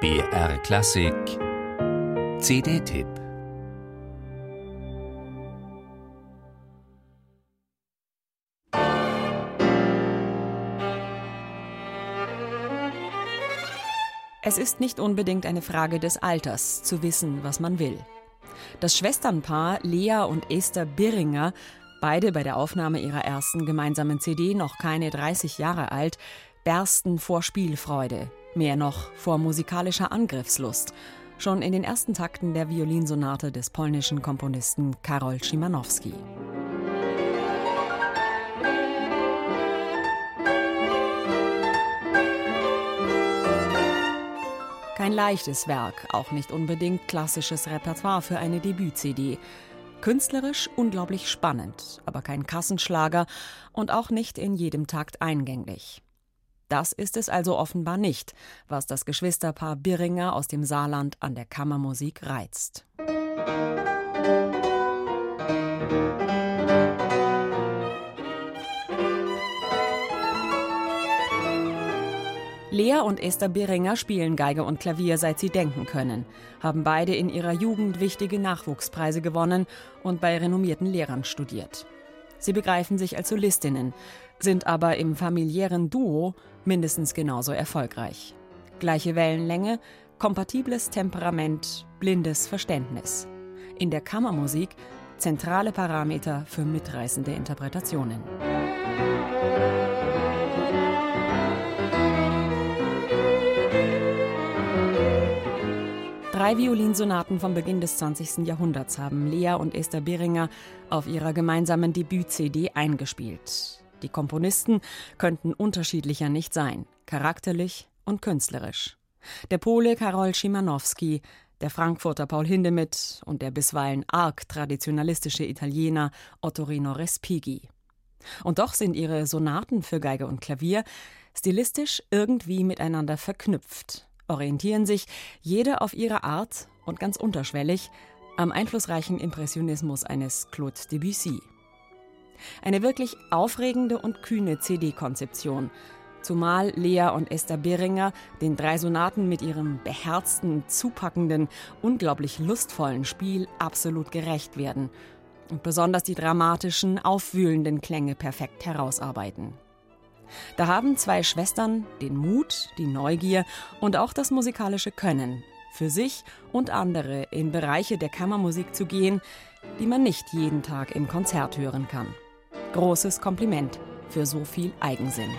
BR Klassik. CD-Tipp Es ist nicht unbedingt eine Frage des Alters, zu wissen, was man will. Das Schwesternpaar Lea und Esther Birringer, beide bei der Aufnahme ihrer ersten gemeinsamen CD noch keine 30 Jahre alt, bersten vor Spielfreude, mehr noch vor musikalischer Angriffslust. Schon in den ersten Takten der Violinsonate des polnischen Komponisten Karol Szymanowski. Kein leichtes Werk, auch nicht unbedingt klassisches Repertoire für eine Debüt-CD. Künstlerisch unglaublich spannend, aber kein Kassenschlager und auch nicht in jedem Takt eingänglich. Das ist es also offenbar nicht, was das Geschwisterpaar Birringer aus dem Saarland an der Kammermusik reizt. Lea und Esther Beringer spielen Geige und Klavier, seit sie denken können, haben beide in ihrer Jugend wichtige Nachwuchspreise gewonnen und bei renommierten Lehrern studiert. Sie begreifen sich als Solistinnen, sind aber im familiären Duo mindestens genauso erfolgreich. Gleiche Wellenlänge, kompatibles Temperament, blindes Verständnis. In der Kammermusik zentrale Parameter für mitreißende Interpretationen. Drei Violinsonaten vom Beginn des 20. Jahrhunderts haben Lea und Esther Beringer auf ihrer gemeinsamen Debüt-CD eingespielt. Die Komponisten könnten unterschiedlicher nicht sein, charakterlich und künstlerisch. Der Pole Karol Szymanowski, der Frankfurter Paul Hindemith und der bisweilen arg traditionalistische Italiener Ottorino Respighi. Und doch sind ihre Sonaten für Geige und Klavier stilistisch irgendwie miteinander verknüpft orientieren sich, jede auf ihre Art und ganz unterschwellig, am einflussreichen Impressionismus eines Claude Debussy. Eine wirklich aufregende und kühne CD-Konzeption, zumal Lea und Esther Beringer den drei Sonaten mit ihrem beherzten, zupackenden, unglaublich lustvollen Spiel absolut gerecht werden und besonders die dramatischen, aufwühlenden Klänge perfekt herausarbeiten. Da haben zwei Schwestern den Mut, die Neugier und auch das musikalische Können, für sich und andere in Bereiche der Kammermusik zu gehen, die man nicht jeden Tag im Konzert hören kann. Großes Kompliment für so viel Eigensinn.